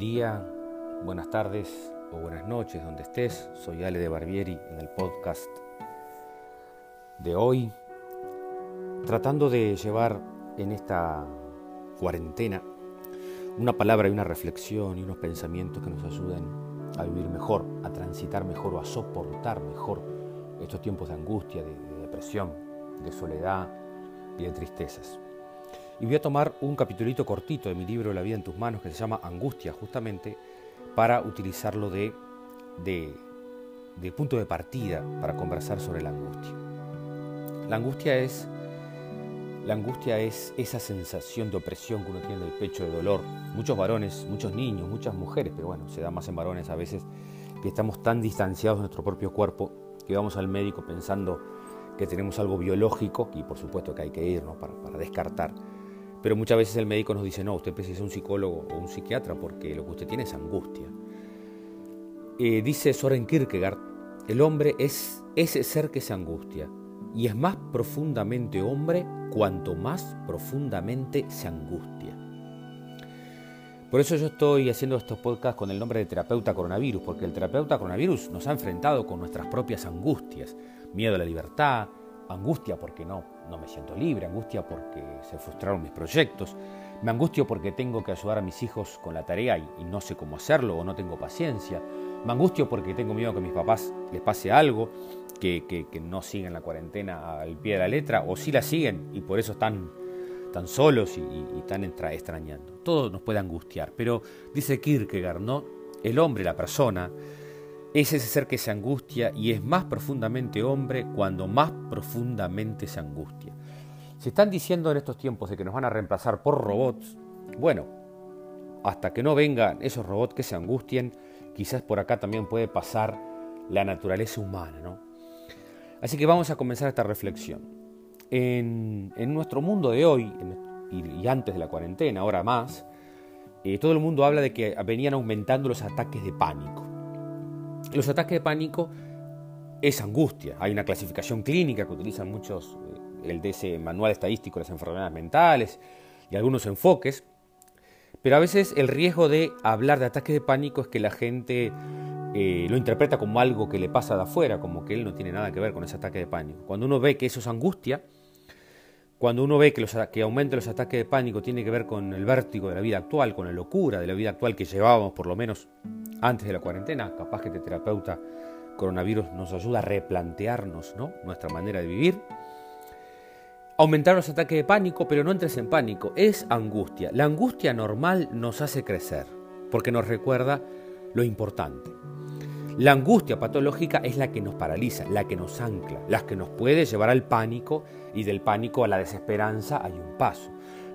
día, buenas tardes o buenas noches donde estés. Soy Ale de Barbieri en el podcast de hoy, tratando de llevar en esta cuarentena una palabra y una reflexión y unos pensamientos que nos ayuden a vivir mejor, a transitar mejor o a soportar mejor estos tiempos de angustia, de, de depresión, de soledad y de tristezas. Y voy a tomar un capitulito cortito de mi libro La vida en tus manos que se llama Angustia, justamente para utilizarlo de, de, punto de partida para conversar sobre la angustia. La angustia es la angustia es esa sensación de opresión que uno tiene en el pecho de dolor. Muchos varones, muchos niños, muchas mujeres, pero bueno, se da más en varones a veces, que estamos tan distanciados de nuestro propio cuerpo que vamos al médico pensando que tenemos algo biológico, y por supuesto que hay que ir para, para descartar pero muchas veces el médico nos dice, no, usted precisa un psicólogo o un psiquiatra porque lo que usted tiene es angustia. Eh, dice Soren Kierkegaard, el hombre es ese ser que se angustia y es más profundamente hombre cuanto más profundamente se angustia. Por eso yo estoy haciendo estos podcasts con el nombre de terapeuta coronavirus, porque el terapeuta coronavirus nos ha enfrentado con nuestras propias angustias, miedo a la libertad, angustia porque no, no me siento libre, angustia porque se frustraron mis proyectos, me angustio porque tengo que ayudar a mis hijos con la tarea y, no sé cómo hacerlo o no tengo paciencia, me angustio porque tengo miedo que mis papás les pase algo, que, que, no siguen la cuarentena al pie de la letra o sí la siguen y por eso están tan solos y, y, están extrañando. Todo nos puede angustiar, pero dice Kierkegaard, ¿no? El hombre, la persona, es ese ser que se angustia y es más profundamente hombre cuando más profundamente se angustia. Se están diciendo en estos tiempos de que nos van a reemplazar por robots. Bueno, hasta que no vengan esos robots que se angustien, quizás por acá también puede pasar la naturaleza humana, ¿no? Así que vamos a comenzar esta reflexión. En, nuestro mundo de hoy, y, antes de la cuarentena, ahora más, eh, todo el mundo habla de que venían aumentando los ataques de pánico. Los ataques de pánico es angustia. Hay una clasificación clínica que utilizan muchos, eh, el de ese manual estadístico de las enfermedades mentales y algunos enfoques. Pero a veces el riesgo de hablar de ataques de pánico es que la gente eh, lo interpreta como algo que le pasa de afuera, como que él no tiene nada que ver con ese ataque de pánico. Cuando uno ve que eso es angustia, cuando uno ve que, los, que aumenta los ataques de pánico tiene que ver con el vértigo de la vida actual, con la locura de la vida actual que llevábamos por lo menos antes de la cuarentena, capaz que este terapeuta coronavirus nos ayuda a replantearnos ¿no? nuestra manera de vivir. Aumentar los ataques de pánico, pero no entres en pánico, es angustia. La angustia normal nos hace crecer, porque nos recuerda lo importante. La angustia patológica es la que nos paraliza, la que nos ancla, la que nos puede llevar al pánico y del pánico a la desesperanza hay un paso.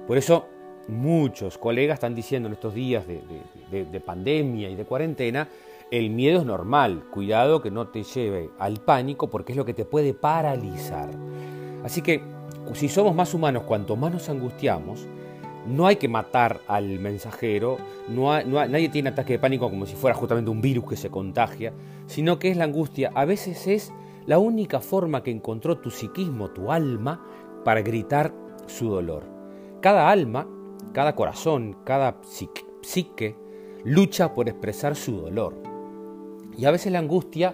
Por eso muchos colegas están diciendo en estos días de, pandemia y de cuarentena, el miedo es normal, cuidado que no te lleve al pánico porque es lo que te puede paralizar. Así que si somos más humanos, cuanto más nos angustiamos, no hay que matar al mensajero, no, nadie tiene ataque de pánico como si fuera justamente un virus que se contagia, sino que es la angustia. A veces es la única forma que encontró tu psiquismo, tu alma, para gritar su dolor. Cada alma cada corazón, cada psique, lucha por expresar su dolor. Y a veces la angustia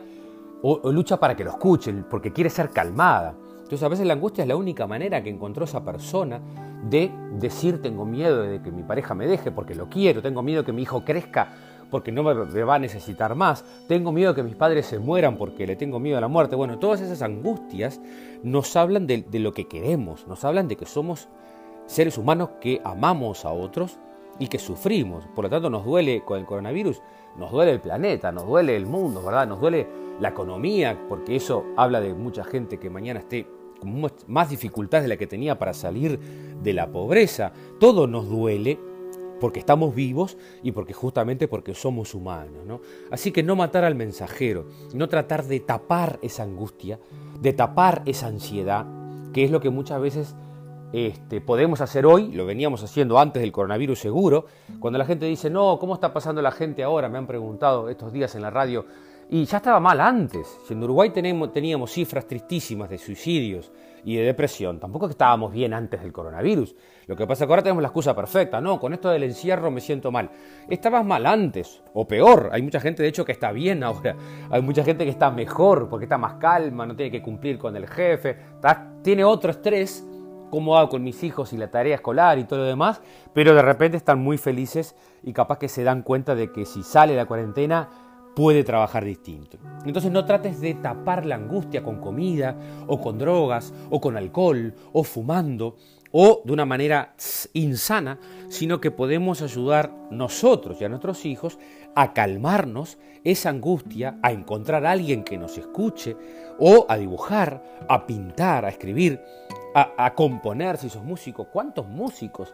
o, lucha para que lo escuchen, porque quiere ser calmada. Entonces a veces la angustia es la única manera que encontró esa persona de decir tengo miedo de que mi pareja me deje porque lo quiero, tengo miedo de que mi hijo crezca porque no me va a necesitar más, tengo miedo de que mis padres se mueran porque le tengo miedo a la muerte. Bueno, todas esas angustias nos hablan de lo que queremos, nos hablan de que somos seres humanos que amamos a otros y que sufrimos. Por lo tanto, nos duele con el coronavirus, nos duele el planeta, nos duele el mundo, ¿verdad? Nos duele la economía, porque eso habla de mucha gente que mañana esté con más dificultades de la que tenía para salir de la pobreza. Todo nos duele porque estamos vivos y porque justamente porque somos humanos. ¿no? Así que no matar al mensajero, no tratar de tapar esa angustia, de tapar esa ansiedad, que es lo que muchas veces este, podemos hacer hoy, lo veníamos haciendo antes del coronavirus seguro, cuando la gente dice, no, ¿cómo está pasando la gente ahora? Me han preguntado estos días en la radio, y ya estaba mal antes. En Uruguay teníamos cifras tristísimas de suicidios y de depresión. Tampoco estábamos bien antes del coronavirus. Lo que pasa es que ahora tenemos la excusa perfecta. No, con esto del encierro me siento mal. Estabas mal antes, o peor. Hay mucha gente, de hecho, que está bien ahora. Hay mucha gente que está mejor, porque está más calma, no tiene que cumplir con el jefe, tiene otro estrés cómo hago con mis hijos y la tarea escolar y todo lo demás, pero de repente están muy felices y capaz que se dan cuenta de que si sale la cuarentena puede trabajar distinto. Entonces no trates de tapar la angustia con comida o con drogas o con alcohol o fumando o de una manera insana, sino que podemos ayudar nosotros y a nuestros hijos a calmarnos esa angustia, a encontrar a alguien que nos escuche o a dibujar, a pintar, a escribir, a, componer si. ¿Cuántos músicos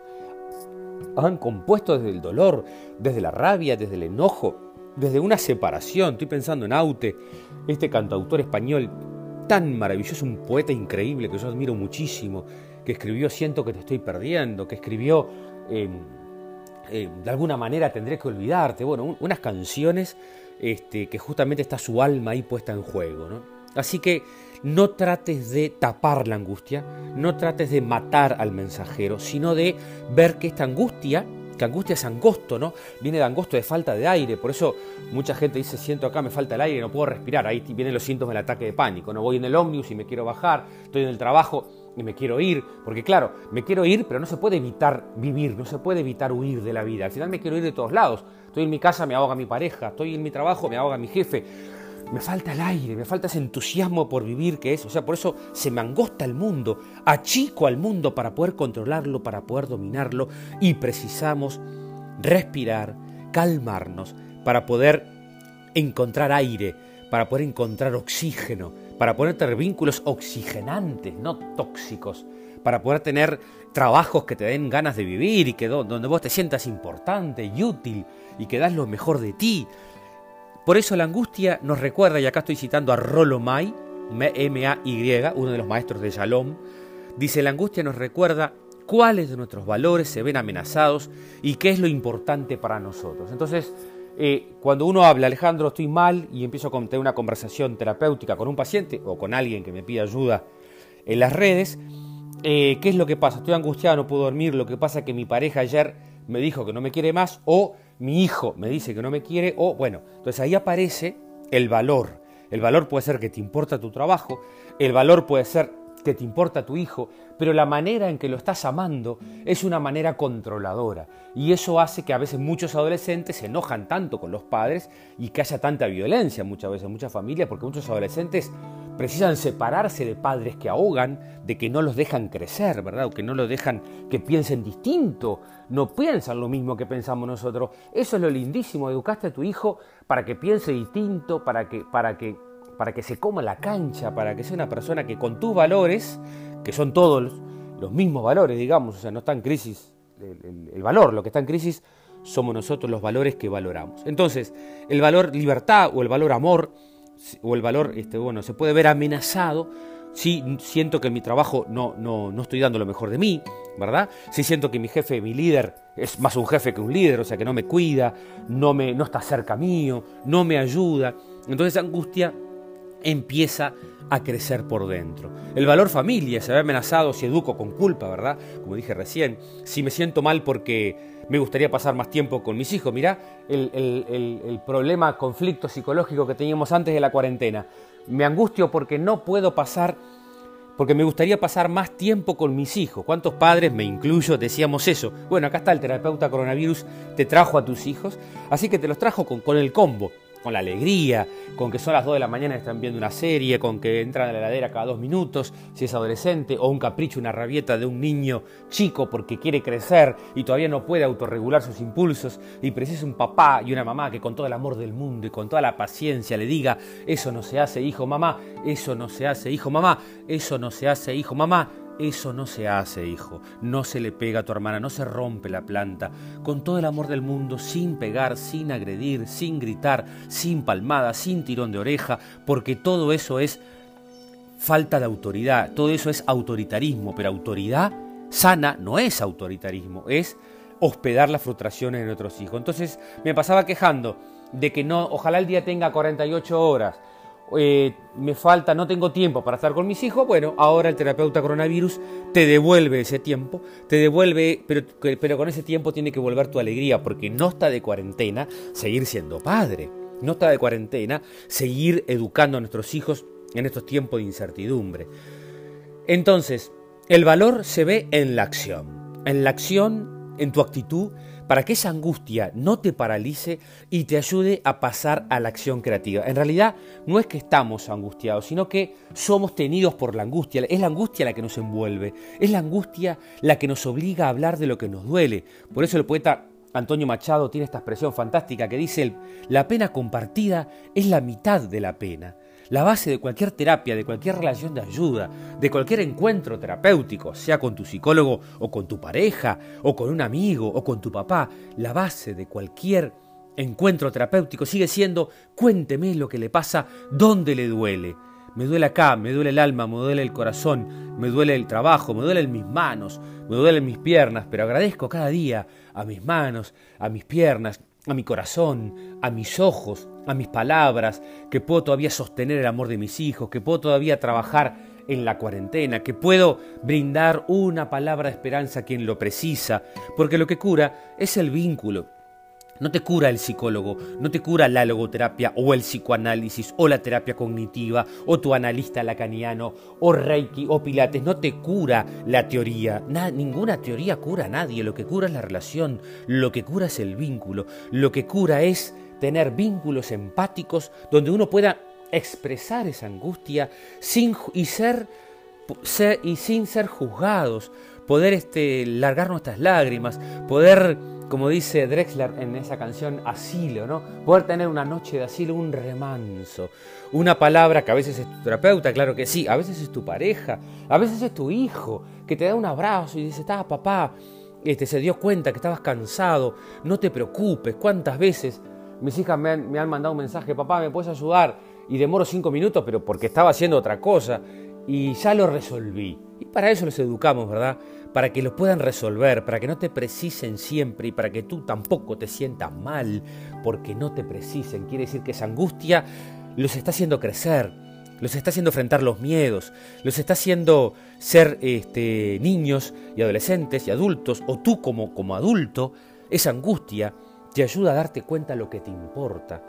han compuesto desde el dolor, desde la rabia, desde el enojo, desde una separación? Estoy pensando en Aute, este cantautor español tan maravilloso, un poeta increíble que yo admiro muchísimo, que escribió Siento que te estoy perdiendo, que escribió em, em, De alguna manera tendré que olvidarte, bueno, unas canciones este, que justamente está su alma ahí puesta en juego. ¿no? Así que no trates de tapar la angustia, no trates de matar al mensajero, sino de ver que esta angustia, que angustia es angosto, ¿no? Viene de angosto de falta de aire, por eso mucha gente dice, siento acá, me falta el aire, no puedo respirar, ahí vienen los síntomas del ataque de pánico, no voy en el ómnibus y me quiero bajar, estoy en el trabajo y me quiero ir, porque claro, me quiero ir, pero no se puede evitar vivir, no se puede evitar huir de la vida, al final me quiero ir de todos lados, estoy en mi casa, me ahoga mi pareja, estoy en mi trabajo, me ahoga mi jefe, me falta el aire, me falta ese entusiasmo por vivir que es, o sea, por eso se me angosta el mundo, achico al mundo para poder controlarlo, para poder dominarlo y precisamos respirar, calmarnos para poder encontrar aire, para poder encontrar oxígeno, para poder tener vínculos oxigenantes, no tóxicos, para poder tener trabajos que te den ganas de vivir y que donde vos te sientas importante y útil y que das lo mejor de ti, por eso la angustia nos recuerda, y acá estoy citando a Rollo May, M-A-Y, uno de los maestros de Shalom, dice, la angustia nos recuerda cuáles de nuestros valores se ven amenazados y qué es lo importante para nosotros. Entonces, eh, cuando uno habla, Alejandro, estoy mal y empiezo a tener una conversación terapéutica con un paciente o con alguien que me pide ayuda en las redes, eh, ¿qué es lo que pasa? Estoy angustiado, no puedo dormir, lo que pasa es que mi pareja ayer me dijo que no me quiere más o mi hijo me dice que no me quiere, o bueno, entonces ahí aparece el valor. El valor puede ser que te importa tu trabajo, el valor puede ser que te importa tu hijo, pero la manera en que lo estás amando es una manera controladora. Y eso hace que a veces muchos adolescentes se enojan tanto con los padres y que haya tanta violencia muchas veces en muchas familias, porque muchos adolescentes precisan separarse de padres que ahogan, de que no los dejan crecer, ¿verdad? O que no los dejan que piensen distinto, no piensan lo mismo que pensamos nosotros. Eso es lo lindísimo, educaste a tu hijo para que piense distinto, para que, para que, para que se coma la cancha, para que sea una persona que con tus valores, que son todos los, mismos valores, digamos, o sea, no está en crisis el valor, lo que está en crisis somos nosotros los valores que valoramos. Entonces, el valor libertad o el valor amor, o el valor, este, bueno, se puede ver amenazado si siento que en mi trabajo no, no, no estoy dando lo mejor de mí, ¿verdad? Si siento que mi jefe, mi líder, es más un jefe que un líder, o sea, que no me cuida, no, me, no está cerca mío, no me ayuda. Entonces angustia empieza a crecer por dentro. El valor familia se ve amenazado si educo con culpa, ¿verdad? Como dije recién, si me siento mal porque me gustaría pasar más tiempo con mis hijos. Mirá el, problema, conflicto psicológico que teníamos antes de la cuarentena. Me angustio porque no puedo pasar, porque me gustaría pasar más tiempo con mis hijos. ¿Cuántos padres, me incluyo, decíamos eso? Bueno, acá está el terapeuta coronavirus, te trajo a tus hijos, así que te los trajo con, con el combo con la alegría, con que son las 2 de la mañana y están viendo una serie, con que entran a la heladera cada dos minutos, si es adolescente, o un capricho, una rabieta de un niño chico porque quiere crecer y todavía no puede autorregular sus impulsos y precisa un papá y una mamá que con todo el amor del mundo y con toda la paciencia le diga, eso no se hace, hijo, mamá, eso no se hace, hijo, mamá, eso no se hace, hijo, mamá, eso no se hace, hijo. No se le pega a tu hermana, no se rompe la planta. Con todo el amor del mundo, sin pegar, sin agredir, sin gritar, sin palmada, sin tirón de oreja, porque todo eso es falta de autoridad, todo eso es autoritarismo, pero autoridad sana no es autoritarismo, es hospedar las frustraciones de nuestros hijos. Entonces me pasaba quejando de que no, ojalá el día tenga 48 horas, eh, me falta, no tengo tiempo para estar con mis hijos, bueno, ahora el terapeuta coronavirus te devuelve ese tiempo, te devuelve, pero, pero con ese tiempo tiene que volver tu alegría, porque no está de cuarentena seguir siendo padre, no está de cuarentena seguir educando a nuestros hijos en estos tiempos de incertidumbre. Entonces, el valor se ve en la acción, en la acción, en tu actitud, para que esa angustia no te paralice y te ayude a pasar a la acción creativa. En realidad no es que estamos angustiados, sino que somos tenidos por la angustia. Es la angustia la que nos envuelve, es la angustia la que nos obliga a hablar de lo que nos duele. Por eso el poeta Antonio Machado tiene esta expresión fantástica que dice, la pena compartida es la mitad de la pena. La base de cualquier terapia, de cualquier relación de ayuda, de cualquier encuentro terapéutico, sea con tu psicólogo o con tu pareja, o con un amigo o con tu papá, la base de cualquier encuentro terapéutico sigue siendo cuénteme lo que le pasa, dónde le duele. Me duele acá, me duele el alma, me duele el corazón, me duele el trabajo, me duelen mis manos, me duelen mis piernas, pero agradezco cada día a mis manos, a mis piernas, a mi corazón, a mis ojos, a mis palabras, que puedo todavía sostener el amor de mis hijos, que puedo todavía trabajar en la cuarentena, que puedo brindar una palabra de esperanza a quien lo precisa, porque lo que cura es el vínculo. No te cura el psicólogo, no te cura la logoterapia o el psicoanálisis o la terapia cognitiva o tu analista lacaniano o Reiki o Pilates, no te cura la teoría. ninguna teoría cura a nadie, lo que cura es la relación, lo que cura es el vínculo, lo que cura es tener vínculos empáticos donde uno pueda expresar esa angustia sin, y, ser, y sin ser juzgados, poder este, largar nuestras lágrimas, poder, como dice Drexler en esa canción, asilo, ¿no? Poder tener una noche de asilo, un remanso, una palabra que a veces es tu terapeuta, claro que sí, a veces es tu pareja, a veces es tu hijo, que te da un abrazo y dice, está papá, este, se dio cuenta que estabas cansado, no te preocupes, ¿cuántas veces mis hijas me han, me han mandado un mensaje, papá, ¿me puedes ayudar? Y demoro cinco minutos, pero porque estaba haciendo otra cosa y ya lo resolví. Y para eso los educamos, ¿verdad? Para que lo puedan resolver, para que no te precisen siempre y para que tú tampoco te sientas mal porque no te precisen. Quiere decir que esa angustia los está haciendo crecer, los está haciendo enfrentar los miedos, los está haciendo ser este, niños y adolescentes y adultos, o tú como, como adulto, esa angustia te ayuda a darte cuenta lo que te importa,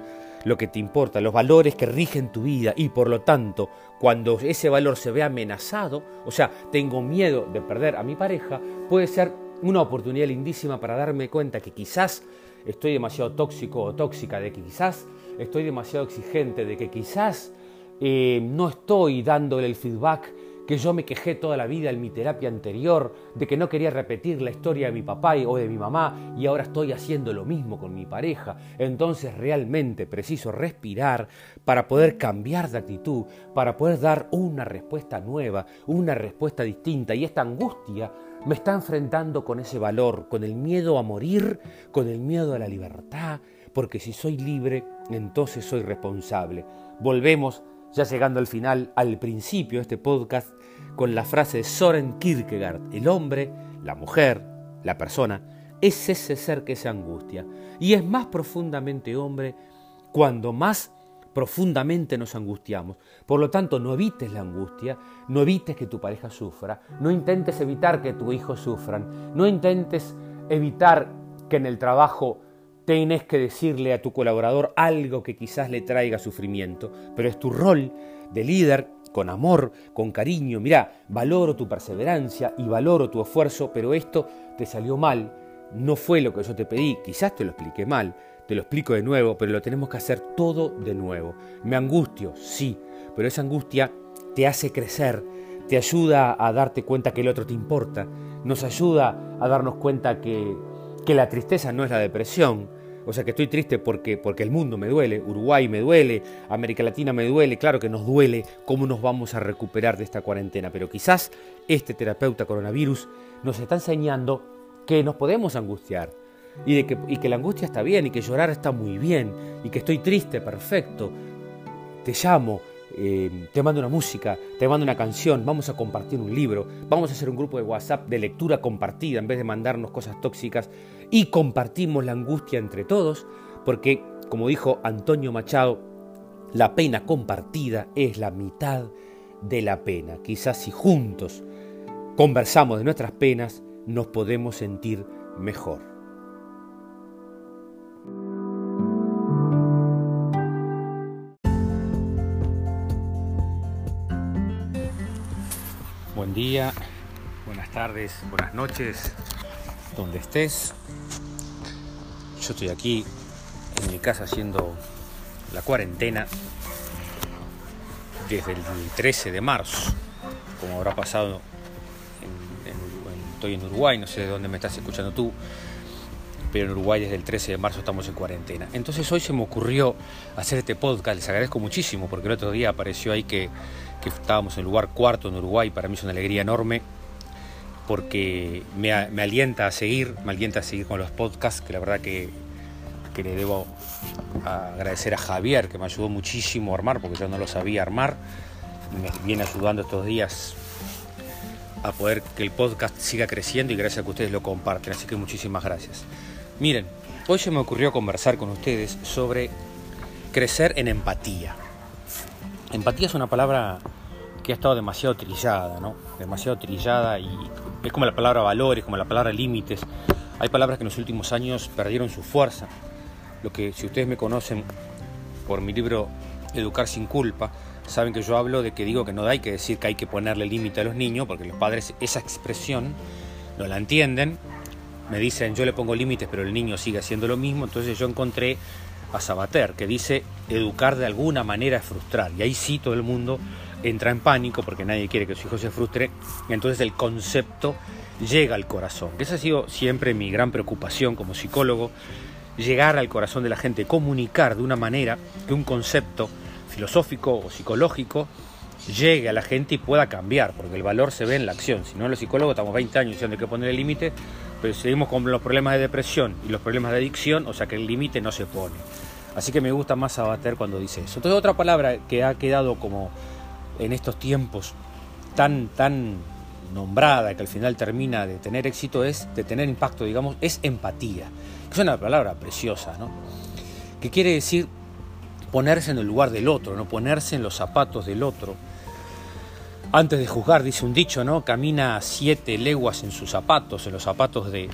lo que te importa, los valores que rigen tu vida y por lo tanto, cuando ese valor se ve amenazado, o sea, tengo miedo de perder a mi pareja, puede ser una oportunidad lindísima para darme cuenta que quizás estoy demasiado tóxico o tóxica, de que quizás estoy demasiado exigente, de que quizás eh, no estoy dándole el feedback que yo me quejé toda la vida en mi terapia anterior de que no quería repetir la historia de mi papá o de mi mamá y ahora estoy haciendo lo mismo con mi pareja. Entonces realmente preciso respirar para poder cambiar de actitud, para poder dar una respuesta nueva, una respuesta distinta y esta angustia me está enfrentando con ese valor, con el miedo a morir, con el miedo a la libertad, porque si soy libre, entonces soy responsable. Volvemos ya llegando al final, al principio de este podcast, con la frase de Soren Kierkegaard, el hombre, la mujer, la persona, es ese ser que se angustia. Y es más profundamente hombre cuando más profundamente nos angustiamos. Por lo tanto, no evites la angustia, no evites que tu pareja sufra, no intentes evitar que tu hijo sufran, no intentes evitar que en el trabajo Tienes que decirle a tu colaborador algo que quizás le traiga sufrimiento, pero es tu rol de líder con amor, con cariño. Mira, valoro tu perseverancia y valoro tu esfuerzo, pero esto te salió mal, no fue lo que yo te pedí, quizás te lo expliqué mal, te lo explico de nuevo, pero lo tenemos que hacer todo de nuevo. Me angustio, sí, pero esa angustia te hace crecer, te ayuda a darte cuenta que el otro te importa, nos ayuda a darnos cuenta que, que la tristeza no es la depresión, o sea que estoy triste porque, porque el mundo me duele, Uruguay me duele, América Latina me duele, claro que nos duele cómo nos vamos a recuperar de esta cuarentena, pero quizás este terapeuta coronavirus nos está enseñando que nos podemos angustiar y, y que la angustia está bien y que llorar está muy bien y que estoy triste, perfecto. Te llamo, eh, te mando una música, te mando una canción, vamos a compartir un libro, vamos a hacer un grupo de WhatsApp de lectura compartida en vez de mandarnos cosas tóxicas y compartimos la angustia entre todos, porque como dijo Antonio Machado, La pena compartida es la mitad de la pena. Quizás si juntos conversamos de nuestras penas, nos podemos sentir mejor. Día, buenas tardes, buenas noches, donde estés. Yo estoy aquí en mi casa haciendo la cuarentena desde el 13 de marzo, como habrá pasado, estoy en Uruguay, no sé de dónde me estás escuchando tú, pero en Uruguay desde el 13 de marzo estamos en cuarentena. Entonces hoy se me ocurrió hacer este podcast, les agradezco muchísimo, porque el otro día apareció ahí que, que estábamos en el lugar cuarto en Uruguay, para mí es una alegría enorme, porque me, alienta a seguir, me alienta a seguir con los podcasts, que la verdad que que le debo agradecer a Javier, que me ayudó muchísimo a armar, porque yo no lo sabía armar. Me viene ayudando estos días a poder que el podcast siga creciendo y gracias a que ustedes lo comparten. Así que muchísimas gracias. Miren, hoy se me ocurrió conversar con ustedes sobre crecer en empatía. Empatía es una palabra que ha estado demasiado trillada, ¿no? Demasiado trillada y es como la palabra valores, como la palabra límites. Hay palabras que en los últimos años perdieron su fuerza lo que si ustedes me conocen por mi libro Educar sin culpa, saben que yo hablo de que digo que no hay que decir que hay que ponerle límite a los niños, porque los padres esa expresión no la entienden, me dicen yo le pongo límites pero el niño sigue haciendo lo mismo, entonces yo encontré a Sabater que dice educar de alguna manera es frustrar, y ahí sí todo el mundo entra en pánico porque nadie quiere que su hijo se frustre, y entonces el concepto llega al corazón. Esa ha sido siempre mi gran preocupación como psicólogo, llegar al corazón de la gente, comunicar de una manera que un concepto filosófico o psicológico llegue a la gente y pueda cambiar, porque el valor se ve en la acción. Si no, los psicólogos estamos 20 años diciendo que poner el límite, pero seguimos con los problemas de depresión y los problemas de adicción, o sea que el límite no se pone. Así que me gusta más abater cuando dice eso. Entonces otra palabra que ha quedado como en estos tiempos tan, tan nombrada, que al final termina de tener éxito, es de tener impacto, digamos, es empatía es una palabra preciosa, ¿no? Que quiere decir ponerse en el lugar del otro, no ponerse en los zapatos del otro. Antes de juzgar, dice un dicho, ¿no? Camina siete leguas en sus zapatos, en los zapatos de,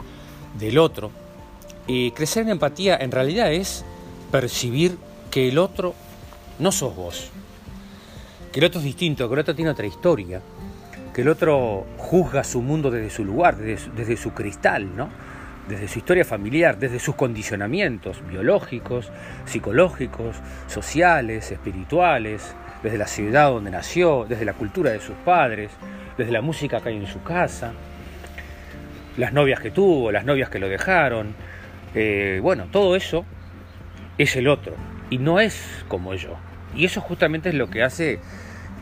del otro. Y crecer en empatía en realidad es percibir que el otro no sos vos, que el otro es distinto, que el otro tiene otra historia, que el otro juzga su mundo desde su lugar, desde, su cristal, ¿no? desde su historia familiar, desde sus condicionamientos biológicos, psicológicos, sociales, espirituales, desde la ciudad donde nació, desde la cultura de sus padres, desde la música que hay en su casa, las novias que tuvo, las novias que lo dejaron, eh, bueno, todo eso es el otro y no es como yo. Y eso justamente es lo que hace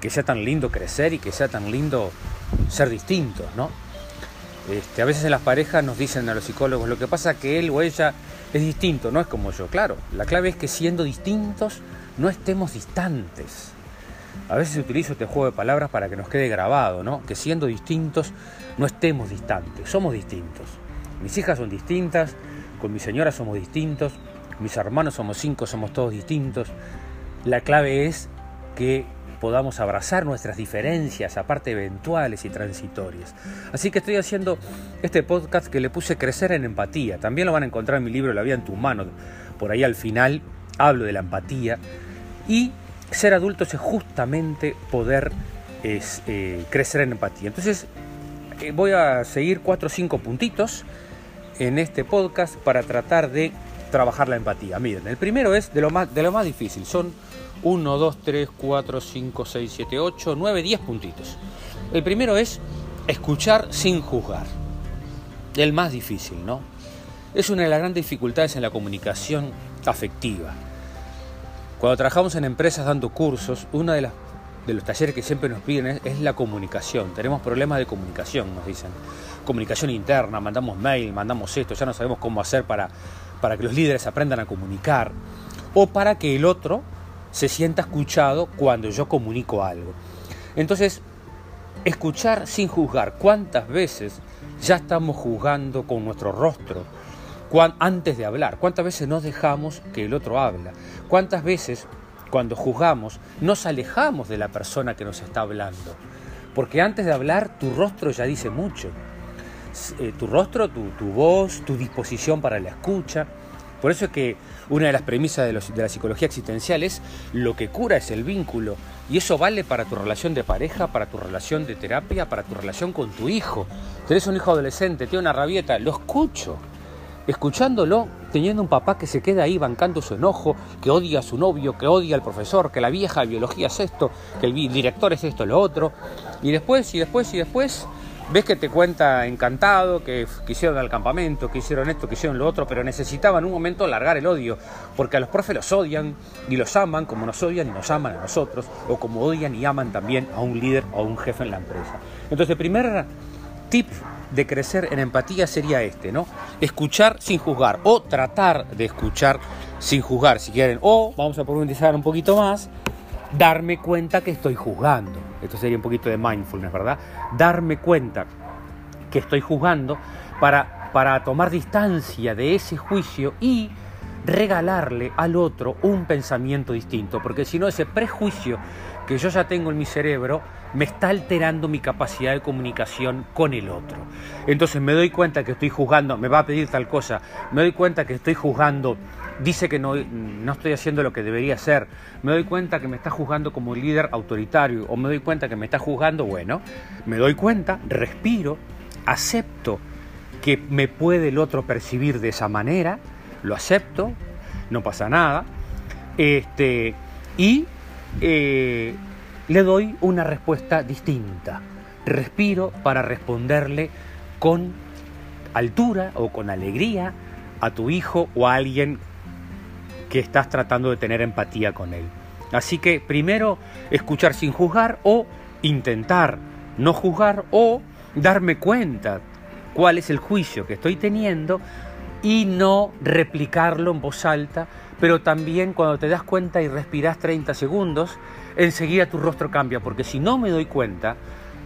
que sea tan lindo crecer y que sea tan lindo ser distintos, ¿no? Este, a veces en las parejas nos dicen a los psicólogos, lo que pasa que él o ella es distinto, no es como yo. Claro, la clave es que siendo distintos no estemos distantes. A veces utilizo este juego de palabras para que nos quede grabado, ¿no? Que siendo distintos no estemos distantes, somos distintos. Mis hijas son distintas, con mi señora somos distintos, mis hermanos somos cinco, somos todos distintos. La clave es que podamos abrazar nuestras diferencias, aparte eventuales y transitorias. Así que estoy haciendo este podcast que le puse Crecer en Empatía. También lo van a encontrar en mi libro La vida en tu mano. Por ahí al final hablo de la empatía. Y ser adultos es justamente poder eh, crecer en empatía. Entonces eh, voy a seguir cuatro o cinco puntitos en este podcast para tratar de trabajar la empatía. Miren, el primero es de lo más, de lo más difícil. Son 1, 2, 3, 4, 5, 6, 7, 8, 9, 10 puntitos. El primero es escuchar sin juzgar. El más difícil, ¿no? Es una de las grandes dificultades en la comunicación afectiva. Cuando trabajamos en empresas dando cursos, uno de, de los talleres que siempre nos piden es, la comunicación. Tenemos problemas de comunicación, nos dicen. Comunicación interna, mandamos mail, mandamos esto, ya no sabemos cómo hacer para, para que los líderes aprendan a comunicar o para que el otro se sienta escuchado cuando yo comunico algo. Entonces, escuchar sin juzgar. ¿Cuántas veces ya estamos juzgando con nuestro rostro antes de hablar? ¿Cuántas veces nos dejamos que el otro habla? ¿Cuántas veces cuando juzgamos, nos alejamos de la persona que nos está hablando. Porque antes de hablar, tu rostro ya dice mucho. Eh, tu rostro, tu, tu, voz, tu disposición para la escucha. Por eso es que una de las premisas de, de, la psicología existencial es lo que cura es el vínculo. Y eso vale para tu relación de pareja, para tu relación de terapia, para tu relación con tu hijo. Tenés un hijo adolescente, tiene una rabieta, lo escucho escuchándolo, teniendo un papá que se queda ahí bancando su enojo, que odia a su novio, que odia al profesor, que la vieja biología es esto, que el director es esto, lo otro, y después, y después, y después, ves que te cuenta encantado, que quisieron al campamento, que hicieron esto, que hicieron lo otro, pero necesitaban un momento largar el odio, porque a los profes los odian y los aman como nos odian y nos aman a nosotros, o como odian y aman también a un líder o a un jefe en la empresa. Entonces, el primer tip de crecer en empatía sería este, ¿no? Escuchar sin juzgar o tratar de escuchar sin juzgar, si quieren. O, vamos a profundizar un poquito más, darme cuenta que estoy juzgando. Esto sería un poquito de mindfulness, ¿verdad? Darme cuenta que estoy juzgando para, para tomar distancia de ese juicio y regalarle al otro un pensamiento distinto, porque si no ese prejuicio que yo ya tengo en mi cerebro me está alterando mi capacidad de comunicación con el otro. Entonces me doy cuenta que estoy juzgando, me va a pedir tal cosa, me doy cuenta que estoy juzgando, dice que no, no estoy haciendo lo que debería hacer, me doy cuenta que me está juzgando como líder autoritario o me doy cuenta que me está juzgando, bueno, me doy cuenta, respiro, acepto que me puede el otro percibir de esa manera, lo acepto, no pasa nada, este, y eh, le doy una respuesta distinta. Respiro para responderle con altura o con alegría a tu hijo o a alguien que estás tratando de tener empatía con él. Así que primero escuchar sin juzgar o intentar no juzgar o darme cuenta cuál es el juicio que estoy teniendo y no replicarlo en voz alta, pero también cuando te das cuenta y respiras 30 segundos, enseguida tu rostro cambia, porque si no me doy cuenta,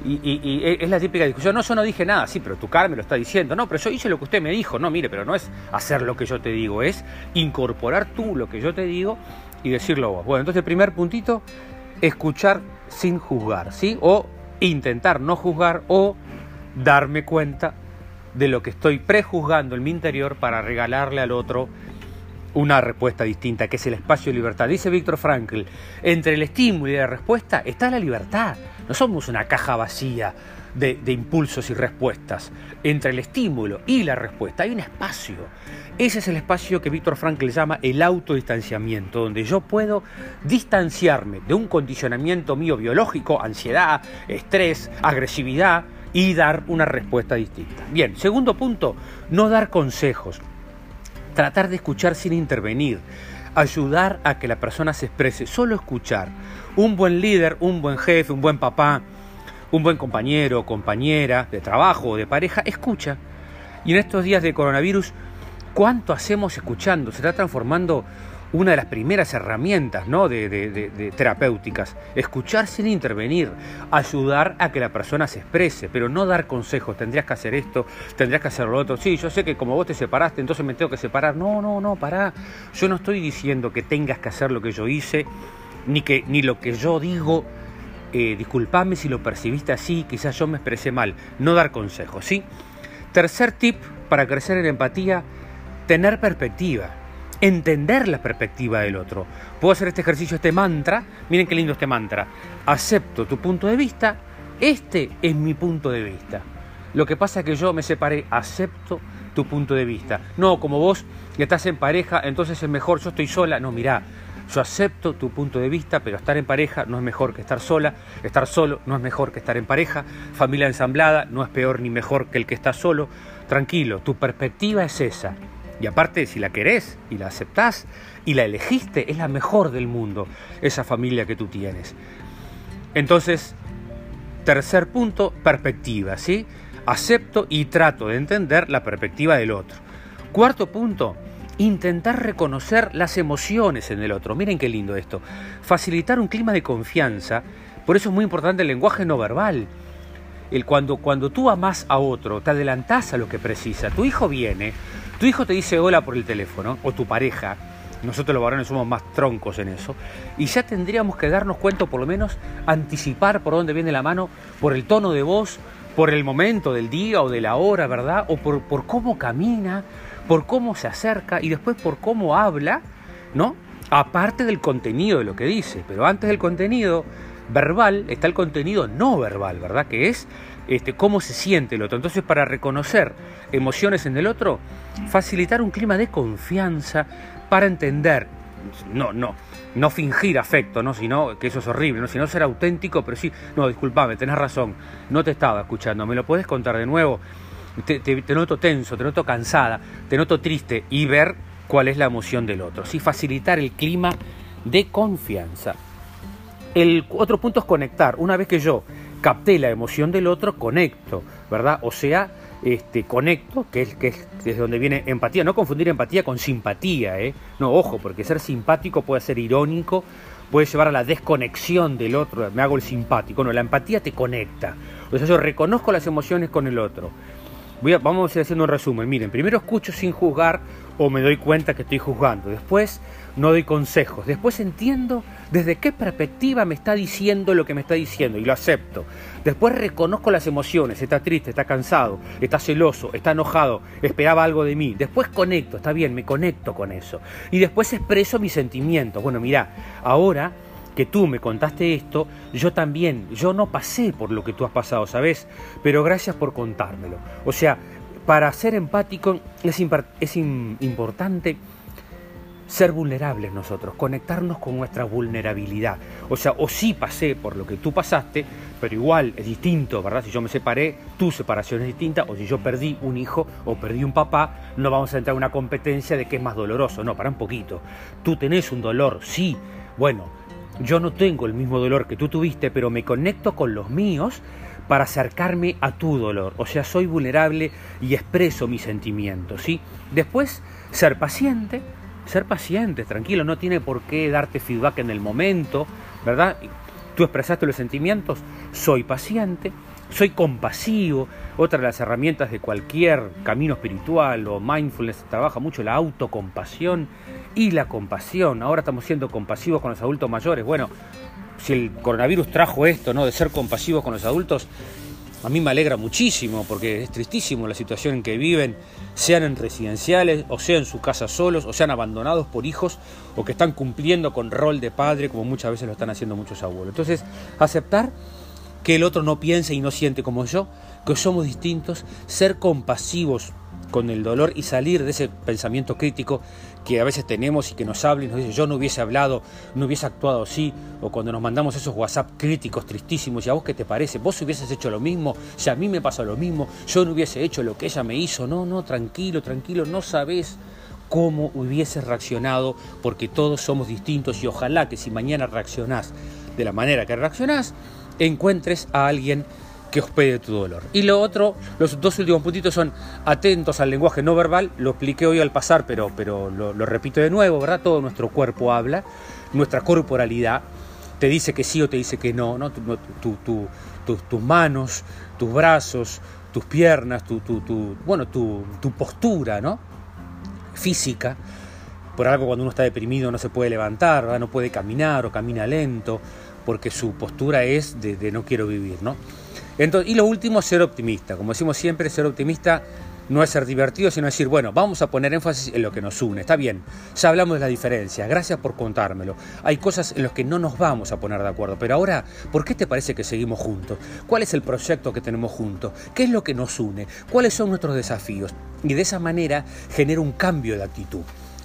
y, es la típica discusión, no, yo no dije nada, sí, pero tu cara me lo está diciendo, no, pero yo hice lo que usted me dijo, no, mire, pero no es hacer lo que yo te digo, es incorporar tú lo que yo te digo y decirlo vos. Bueno, entonces el primer puntito, escuchar sin juzgar, ¿sí? O intentar no juzgar o darme cuenta de lo que estoy prejuzgando en mi interior para regalarle al otro una respuesta distinta, que es el espacio de libertad. Dice Víctor Frankl, entre el estímulo y la respuesta está la libertad. No somos una caja vacía de, impulsos y respuestas. Entre el estímulo y la respuesta hay un espacio. Ese es el espacio que Víctor Frankl llama el autodistanciamiento, donde yo puedo distanciarme de un condicionamiento mío biológico, ansiedad, estrés, agresividad, y dar una respuesta distinta. Bien, segundo punto, no dar consejos. Tratar de escuchar sin intervenir. Ayudar a que la persona se exprese. Solo escuchar. Un buen líder, un buen jefe, un buen papá, un buen compañero, compañera de trabajo o de pareja, escucha. Y en estos días de coronavirus, ¿cuánto hacemos escuchando? Se está transformando una de las primeras herramientas ¿no? de, terapéuticas. Escuchar sin intervenir, ayudar a que la persona se exprese, pero no dar consejos. Tendrías que hacer esto, tendrías que hacer lo otro. Sí, yo sé que como vos te separaste, entonces me tengo que separar. No, no, no, pará. Yo no estoy diciendo que tengas que hacer lo que yo hice, ni, que, ni lo que yo digo. Eh, disculpame si lo percibiste así, quizás yo me expresé mal. No dar consejos, ¿sí? Tercer tip para crecer en empatía, tener perspectiva entender la perspectiva del otro. Puedo hacer este ejercicio, este mantra. Miren qué lindo este mantra. Acepto tu punto de vista. Este es mi punto de vista. Lo que pasa es que yo me separé, acepto tu punto de vista. No, como vos estás en pareja, entonces es mejor, yo estoy sola. No, mirá, yo acepto tu punto de vista, pero estar en pareja no es mejor que estar sola, estar solo no es mejor que estar en pareja, familia ensamblada no es peor ni mejor que el que está solo. Tranquilo, tu perspectiva es esa. Y aparte, si la querés y la aceptás y la elegiste, es la mejor del mundo, esa familia que tú tienes. Entonces, tercer punto, perspectiva, ¿sí? Acepto y trato de entender la perspectiva del otro. Cuarto punto, intentar reconocer las emociones en el otro. Miren qué lindo esto. Facilitar un clima de confianza. Por eso es muy importante el lenguaje no verbal. El cuando, cuando tú amas a otro, te adelantás a lo que precisa. Tu hijo viene, tu hijo te dice hola por el teléfono, o tu pareja, nosotros los varones somos más troncos en eso, y ya tendríamos que darnos cuenta, por lo menos anticipar por dónde viene la mano, por el tono de voz, por el momento del día o de la hora, ¿verdad? O por, por cómo camina, por cómo se acerca y después por cómo habla, ¿no? Aparte del contenido de lo que dice, pero antes del contenido verbal está el contenido no verbal, ¿verdad? Que es este, cómo se siente el otro. Entonces, para reconocer emociones en el otro, facilitar un clima de confianza para entender, no, no, no fingir afecto, ¿no? sino que eso es horrible, ¿no? sino ser auténtico, pero sí, no, disculpame, tenés razón, no te estaba escuchando, me lo puedes contar de nuevo. Te, te, noto tenso, te noto cansada, te noto triste y ver cuál es la emoción del otro. Sí, facilitar el clima de confianza. El otro punto es conectar. Una vez que yo capté la emoción del otro, conecto, ¿verdad? O sea, este, conecto, que es, que es donde viene empatía. No confundir empatía con simpatía, ¿eh? No, ojo, porque ser simpático puede ser irónico, puede llevar a la desconexión del otro. Me hago el simpático. No, la empatía te conecta. O sea, yo reconozco las emociones con el otro. Vamos a ir haciendo un resumen. Miren, primero escucho sin juzgar o me doy cuenta que estoy juzgando. Después no doy consejos. Después entiendo desde qué perspectiva me está diciendo lo que me está diciendo y lo acepto. Después reconozco las emociones. Está triste, está cansado, está celoso, está enojado, esperaba algo de mí. Después conecto, está bien, me conecto con eso. Y después expreso mis sentimientos. Bueno, mira, ahora que tú me contaste esto, yo también, yo no pasé por lo que tú has pasado, ¿sabes? Pero gracias por contármelo. O sea, para ser empático es, es importante ser vulnerables nosotros, conectarnos con nuestra vulnerabilidad. O sea, o sí pasé por lo que tú pasaste, pero igual es distinto, ¿verdad? Si yo me separé, tu separación es distinta, o si yo perdí un hijo o perdí un papá, no vamos a entrar en una competencia de qué es más doloroso, no, para un poquito. Tú tenés un dolor, sí, bueno, yo no tengo el mismo dolor que tú tuviste, pero me conecto con los míos para acercarme a tu dolor. O sea, soy vulnerable y expreso mis sentimientos, ¿sí? Después, ser paciente, ser paciente, tranquilo, no tiene por qué darte feedback en el momento, ¿verdad? Tú expresaste los sentimientos, soy paciente, soy compasivo. Otra de las herramientas de cualquier camino espiritual o mindfulness trabaja mucho la autocompasión y la compasión. Ahora estamos siendo compasivos con los adultos mayores. Bueno, si el coronavirus trajo esto, ¿no? De ser compasivos con los adultos, a mí me alegra muchísimo porque es tristísimo la situación en que viven, sean en residenciales, o sea en su casa solos, o sean abandonados por hijos, o que están cumpliendo con rol de padre, como muchas veces lo están haciendo muchos abuelos. Entonces, aceptar que el otro no piense y no siente como yo, que somos distintos, ser compasivos con el dolor y salir de ese pensamiento crítico que a veces tenemos y que nos habla y nos dice yo no hubiese hablado, no hubiese actuado así, o cuando nos mandamos esos WhatsApp críticos, tristísimos, y a vos qué te parece, vos hubieses hecho lo mismo, si a mí me pasa lo mismo, yo no hubiese hecho lo que ella me hizo, no, no, tranquilo, tranquilo, no sabés cómo hubiese reaccionado, porque todos somos distintos y ojalá que si mañana reaccionás de la manera que reaccionás, encuentres a alguien que hospede tu dolor. Y lo otro, los dos últimos puntitos son atentos al lenguaje no verbal, lo expliqué hoy al pasar, pero, pero lo, repito de nuevo, ¿verdad? Todo nuestro cuerpo habla, nuestra corporalidad te dice que sí o te dice que no, ¿no? tus manos, tus brazos, tus piernas, tu, bueno, tu, postura, ¿no? Física. Por algo cuando uno está deprimido no se puede levantar, no puede caminar o camina lento porque su postura es de, no quiero vivir, ¿no? Y lo último, ser optimista. Como decimos siempre, ser optimista no es ser divertido, sino decir, bueno, vamos a poner énfasis en lo que nos une. Está bien, ya hablamos de la diferencia, gracias por contármelo. Hay cosas en las que no nos vamos a poner de acuerdo, pero ahora, ¿por qué te parece que seguimos juntos? ¿Cuál es el proyecto que tenemos juntos? ¿Qué es lo que nos une? ¿Cuáles son nuestros desafíos? Y de esa manera genera un cambio de actitud.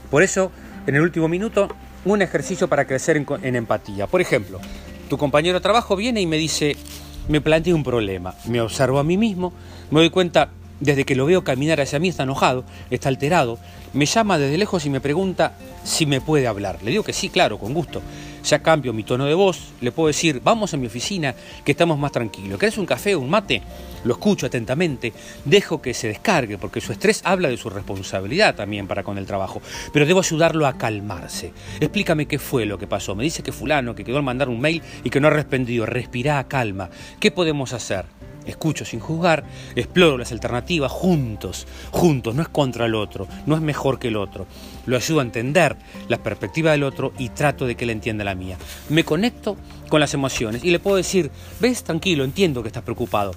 Por eso, en el último minuto, un ejercicio para crecer en empatía. Por ejemplo, tu compañero de trabajo viene y me dice, me plantea un problema, me observo a mí mismo, me doy cuenta desde que lo veo caminar hacia mí está enojado, está alterado, me llama desde lejos y me pregunta si me puede hablar. Le digo que sí, claro, con gusto. Ya cambio mi tono de voz, le puedo decir, vamos a mi oficina, que estamos más tranquilos. ¿Querés un café o un mate? Lo escucho atentamente, dejo que se descargue, porque su estrés habla de su responsabilidad también para con el trabajo. Pero debo ayudarlo a calmarse. Explícame qué fue lo que pasó. Me dice que fulano, que quedó al mandar un mail y que no ha respondido. Respirá, calma. ¿Qué podemos hacer? Escucho sin juzgar, exploro las alternativas juntos, juntos, no es contra el otro, no es mejor que el otro. Lo ayudo a entender la perspectiva del otro y trato de que él entienda la mía. Me conecto con las emociones y le puedo decir, ves, tranquilo, entiendo que estás preocupado.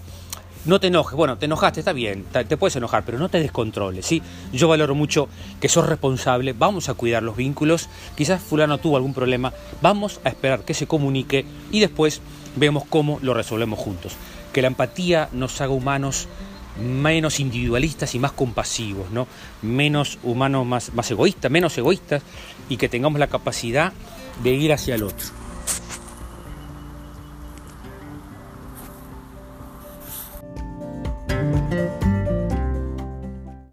No te enojes, bueno, te enojaste, está bien, te puedes enojar, pero no te descontroles, ¿sí? Yo valoro mucho que sos responsable, vamos a cuidar los vínculos, quizás fulano tuvo algún problema, vamos a esperar que se comunique y después vemos cómo lo resolvemos juntos. Que la empatía nos haga humanos menos individualistas y más compasivos, ¿no? Menos humanos, más, más egoístas, menos egoístas y que tengamos la capacidad de ir hacia el otro.